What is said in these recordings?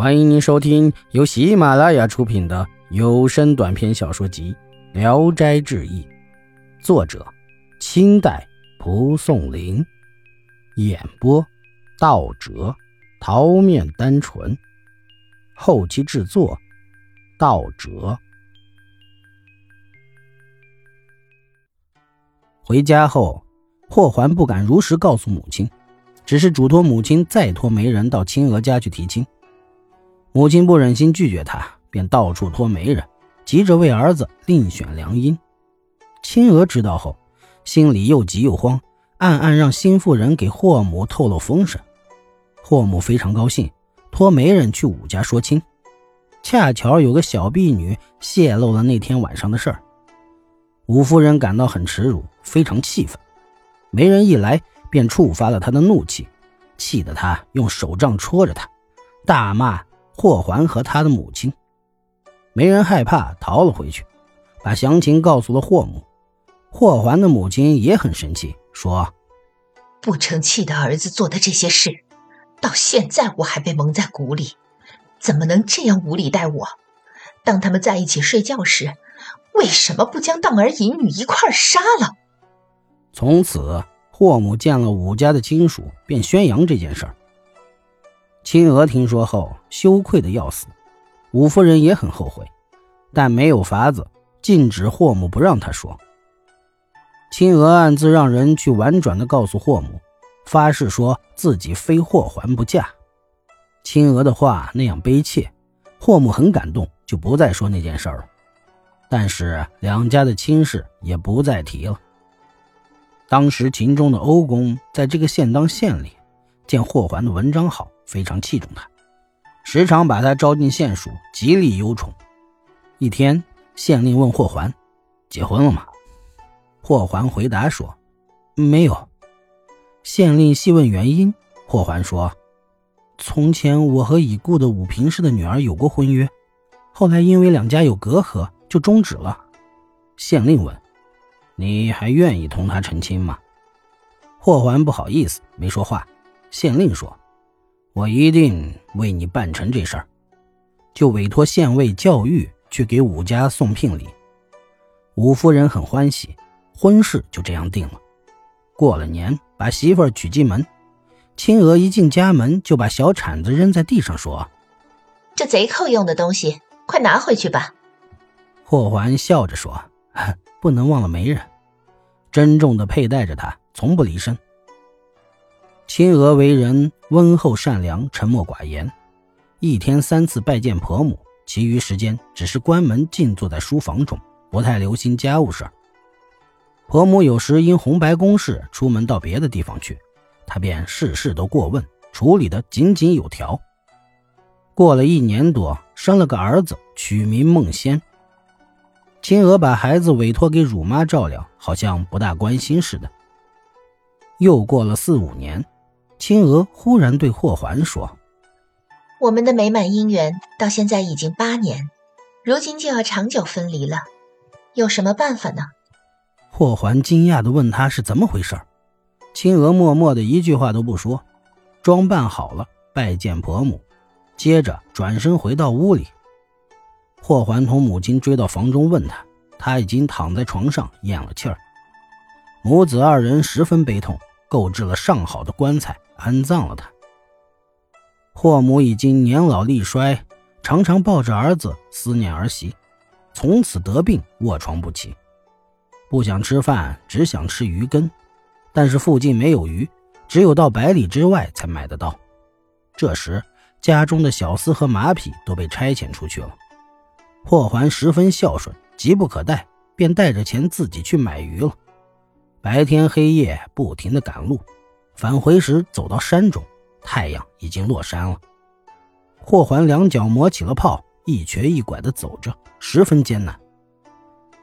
欢迎您收听由喜马拉雅出品的有声短篇小说集《聊斋志异》，作者：清代蒲松龄，演播：道哲、桃面单纯，后期制作：道哲。回家后，霍桓不敢如实告诉母亲，只是嘱托母亲再托媒人到青娥家去提亲。母亲不忍心拒绝他，便到处托媒人，急着为儿子另选良姻。青娥知道后，心里又急又慌，暗暗让新妇人给霍母透露风声。霍母非常高兴，托媒人去武家说亲。恰巧有个小婢女泄露了那天晚上的事儿，武夫人感到很耻辱，非常气愤。媒人一来，便触发了他的怒气，气得他用手杖戳着他，大骂。霍桓和他的母亲，没人害怕，逃了回去，把详情告诉了霍母。霍桓的母亲也很生气，说：“不成器的儿子做的这些事，到现在我还被蒙在鼓里，怎么能这样无理待我？当他们在一起睡觉时，为什么不将荡儿淫女一块杀了？”从此，霍母见了武家的亲属，便宣扬这件事儿。青娥听说后，羞愧的要死。五夫人也很后悔，但没有法子，禁止霍母不让她说。青娥暗自让人去婉转的告诉霍母，发誓说自己非霍桓不嫁。青娥的话那样悲切，霍母很感动，就不再说那件事了。但是两家的亲事也不再提了。当时秦中的欧公在这个县当县令，见霍桓的文章好。非常器重他，时常把他招进县署，极力优宠。一天，县令问霍桓：“结婚了吗？”霍桓回答说：“没有。”县令细问原因，霍桓说：“从前我和已故的武平氏的女儿有过婚约，后来因为两家有隔阂，就终止了。”县令问：“你还愿意同他成亲吗？”霍桓不好意思，没说话。县令说。我一定为你办成这事儿，就委托县尉教育去给武家送聘礼。武夫人很欢喜，婚事就这样定了。过了年，把媳妇儿娶进门。青娥一进家门，就把小铲子扔在地上，说：“这贼寇用的东西，快拿回去吧。”霍桓笑着说：“ 不能忘了媒人，珍重的佩戴着它，从不离身。”青娥为人温厚善良、沉默寡言，一天三次拜见婆母，其余时间只是关门静坐在书房中，不太留心家务事儿婆母有时因红白公事出门到别的地方去，她便事事都过问，处理得井井有条。过了一年多，生了个儿子，取名孟仙。青娥把孩子委托给乳妈照料，好像不大关心似的。又过了四五年。青娥忽然对霍桓说：“我们的美满姻缘到现在已经八年，如今就要长久分离了，有什么办法呢？”霍桓惊讶地问他是怎么回事。青娥默默的一句话都不说，装扮好了拜见伯母，接着转身回到屋里。霍桓同母亲追到房中问他，他已经躺在床上咽了气儿。母子二人十分悲痛，购置了上好的棺材。安葬了他。霍母已经年老力衰，常常抱着儿子思念儿媳，从此得病卧床不起，不想吃饭，只想吃鱼羹，但是附近没有鱼，只有到百里之外才买得到。这时家中的小厮和马匹都被差遣出去了，霍桓十分孝顺，急不可待，便带着钱自己去买鱼了，白天黑夜不停的赶路。返回时，走到山中，太阳已经落山了。霍桓两脚磨起了泡，一瘸一拐地走着，十分艰难。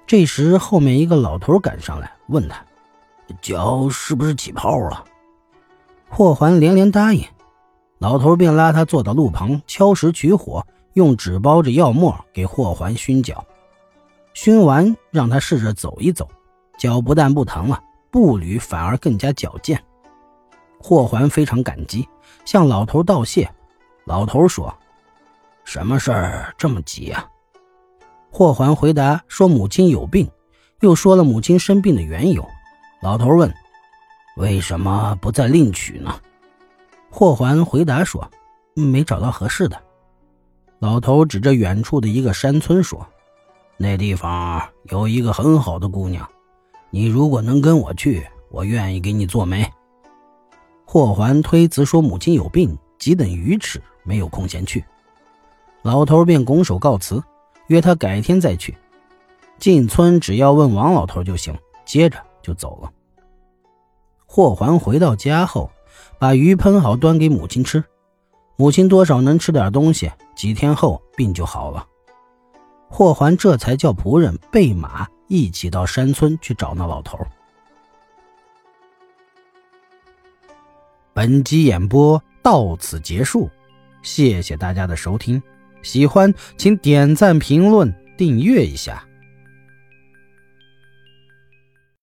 这时，后面一个老头赶上来，问他：“脚是不是起泡了？”霍桓连连答应。老头便拉他坐到路旁，敲石取火，用纸包着药沫给霍桓熏脚。熏完，让他试着走一走，脚不但不疼了，步履反而更加矫健。霍桓非常感激，向老头道谢。老头说：“什么事儿这么急啊？霍桓回答说：“母亲有病。”又说了母亲生病的缘由。老头问：“为什么不再另娶呢？”霍桓回答说：“没找到合适的。”老头指着远处的一个山村说：“那地方有一个很好的姑娘，你如果能跟我去，我愿意给你做媒。”霍桓推辞说：“母亲有病，急等鱼吃，没有空闲去。”老头便拱手告辞，约他改天再去。进村只要问王老头就行，接着就走了。霍桓回到家后，把鱼烹好，端给母亲吃。母亲多少能吃点东西，几天后病就好了。霍桓这才叫仆人备马，一起到山村去找那老头。本集演播到此结束，谢谢大家的收听。喜欢请点赞、评论、订阅一下。